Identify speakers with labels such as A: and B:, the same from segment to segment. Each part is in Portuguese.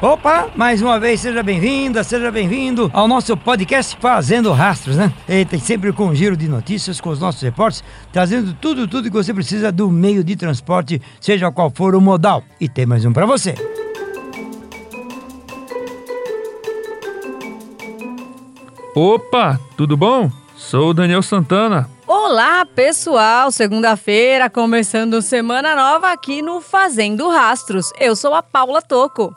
A: Opa, mais uma vez seja bem-vinda, seja bem-vindo ao nosso podcast Fazendo Rastros, né? Eita, sempre com um giro de notícias com os nossos repórteres, trazendo tudo, tudo que você precisa do meio de transporte, seja qual for o modal. E tem mais um para você.
B: Opa, tudo bom? Sou o Daniel Santana.
C: Olá, pessoal! Segunda-feira, começando semana nova aqui no Fazendo Rastros. Eu sou a Paula Toco.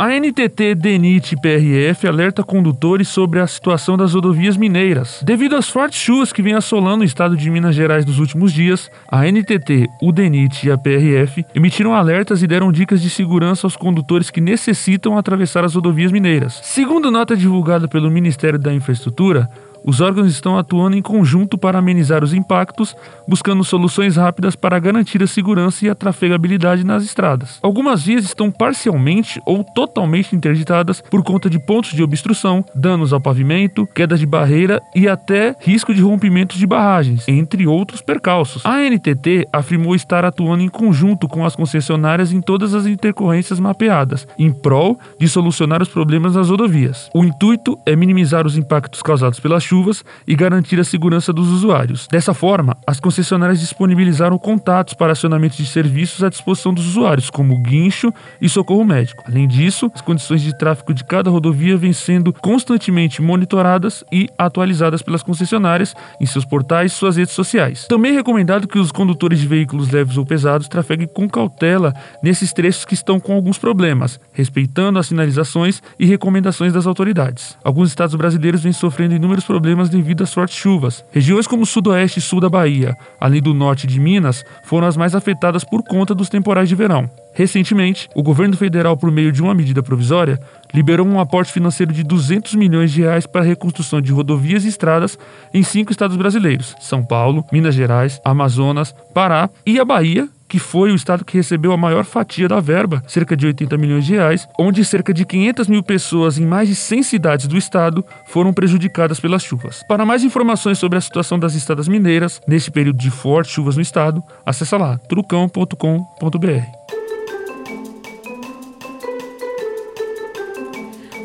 B: A NTT, DENIT PRF alerta condutores sobre a situação das rodovias mineiras. Devido às fortes chuvas que vêm assolando o estado de Minas Gerais nos últimos dias, a NTT, o DENIT e a PRF emitiram alertas e deram dicas de segurança aos condutores que necessitam atravessar as rodovias mineiras. Segundo nota divulgada pelo Ministério da Infraestrutura, os órgãos estão atuando em conjunto para amenizar os impactos, buscando soluções rápidas para garantir a segurança e a trafegabilidade nas estradas. Algumas vias estão parcialmente ou totalmente interditadas por conta de pontos de obstrução, danos ao pavimento, quedas de barreira e até risco de rompimentos de barragens, entre outros percalços. A NTT afirmou estar atuando em conjunto com as concessionárias em todas as intercorrências mapeadas, em prol de solucionar os problemas nas rodovias. O intuito é minimizar os impactos causados pelas chuvas e garantir a segurança dos usuários. Dessa forma, as concessionárias disponibilizaram contatos para acionamento de serviços à disposição dos usuários, como guincho e socorro médico. Além disso, as condições de tráfego de cada rodovia vêm sendo constantemente monitoradas e atualizadas pelas concessionárias em seus portais e suas redes sociais. Também é recomendado que os condutores de veículos leves ou pesados trafeguem com cautela nesses trechos que estão com alguns problemas, respeitando as sinalizações e recomendações das autoridades. Alguns estados brasileiros vêm sofrendo inúmeros problemas problemas devido às fortes chuvas. Regiões como o sudoeste e sul da Bahia, além do norte de Minas, foram as mais afetadas por conta dos temporais de verão. Recentemente, o governo federal, por meio de uma medida provisória, liberou um aporte financeiro de 200 milhões de reais para a reconstrução de rodovias e estradas em cinco estados brasileiros: São Paulo, Minas Gerais, Amazonas, Pará e a Bahia, que foi o estado que recebeu a maior fatia da verba, cerca de 80 milhões de reais, onde cerca de 500 mil pessoas em mais de 100 cidades do estado foram prejudicadas pelas chuvas. Para mais informações sobre a situação das estradas mineiras neste período de fortes chuvas no estado, acesse lá trucão.com.br.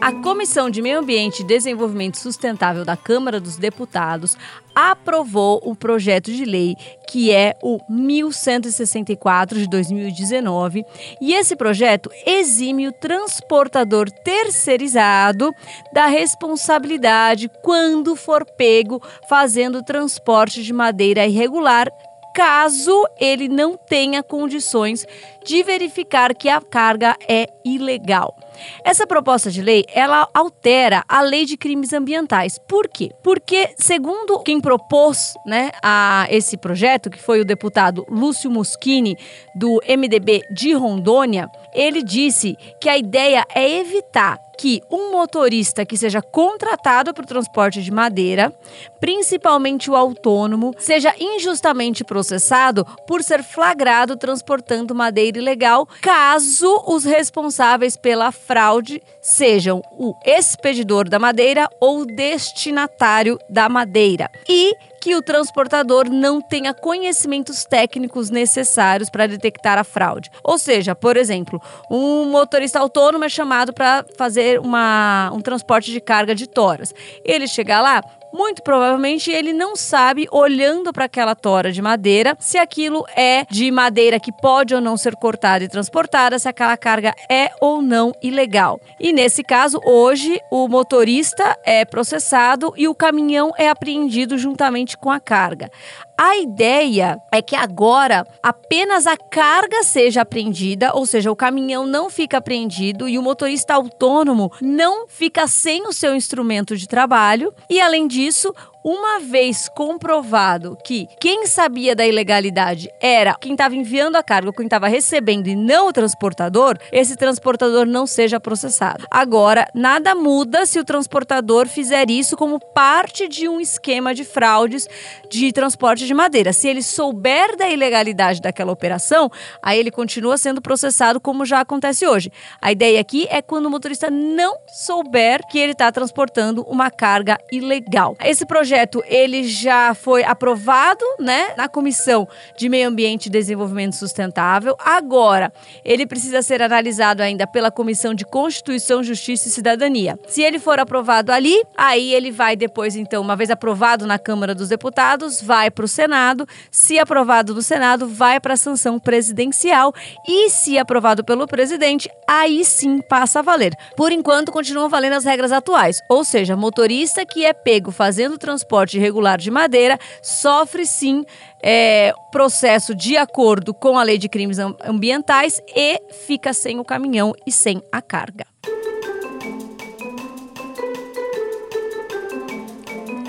C: A Comissão de Meio Ambiente e Desenvolvimento Sustentável da Câmara dos Deputados aprovou o projeto de lei que é o 1164 de 2019, e esse projeto exime o transportador terceirizado da responsabilidade quando for pego fazendo transporte de madeira irregular caso ele não tenha condições de verificar que a carga é ilegal. Essa proposta de lei, ela altera a lei de crimes ambientais. Por quê? Porque, segundo quem propôs né, a esse projeto, que foi o deputado Lúcio Muschini, do MDB de Rondônia, ele disse que a ideia é evitar que um motorista que seja contratado para o transporte de madeira, principalmente o autônomo, seja injustamente processado por ser flagrado transportando madeira ilegal, caso os responsáveis pela fraude sejam o expedidor da madeira ou o destinatário da madeira. E que o transportador não tenha conhecimentos técnicos necessários para detectar a fraude. Ou seja, por exemplo, um motorista autônomo é chamado para fazer uma, um transporte de carga de toras. Ele chega lá, muito provavelmente ele não sabe, olhando para aquela tora de madeira, se aquilo é de madeira que pode ou não ser cortada e transportada, se aquela carga é ou não ilegal. E nesse caso, hoje, o motorista é processado e o caminhão é apreendido juntamente com a carga. A ideia é que agora apenas a carga seja apreendida, ou seja, o caminhão não fica apreendido e o motorista autônomo não fica sem o seu instrumento de trabalho. E além disso, disso, uma vez comprovado que quem sabia da ilegalidade era quem estava enviando a carga, quem estava recebendo e não o transportador, esse transportador não seja processado. Agora, nada muda se o transportador fizer isso como parte de um esquema de fraudes de transporte de madeira. Se ele souber da ilegalidade daquela operação, aí ele continua sendo processado como já acontece hoje. A ideia aqui é quando o motorista não souber que ele está transportando uma carga ilegal. Esse projeto projeto ele já foi aprovado, né, na Comissão de Meio Ambiente e Desenvolvimento Sustentável. Agora, ele precisa ser analisado ainda pela Comissão de Constituição, Justiça e Cidadania. Se ele for aprovado ali, aí ele vai depois, então, uma vez aprovado na Câmara dos Deputados, vai para o Senado. Se aprovado no Senado, vai para a sanção presidencial. E se aprovado pelo presidente, aí sim passa a valer. Por enquanto, continuam valendo as regras atuais. Ou seja, motorista que é pego fazendo transporte irregular de madeira sofre sim é, processo de acordo com a lei de crimes ambientais e fica sem o caminhão e sem a carga.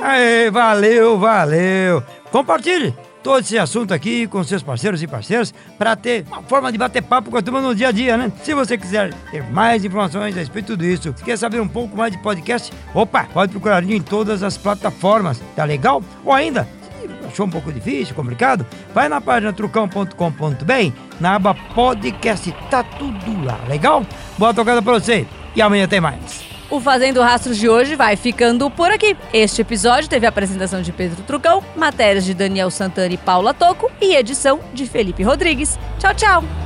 A: Aê, valeu, valeu. Compartilhe todo esse assunto aqui com seus parceiros e parceiras para ter uma forma de bater papo com a turma no dia a dia, né? Se você quiser ter mais informações a respeito de tudo isso, se quer saber um pouco mais de podcast, opa, pode procurar em todas as plataformas, tá legal? Ou ainda, achou um pouco difícil, complicado, vai na página trucão.com.br, na aba podcast, tá tudo lá, legal? Boa tocada pra você e amanhã tem mais.
C: O Fazendo Rastros de hoje vai ficando por aqui. Este episódio teve a apresentação de Pedro Trucão, matérias de Daniel Santana e Paula Toco e edição de Felipe Rodrigues. Tchau, tchau!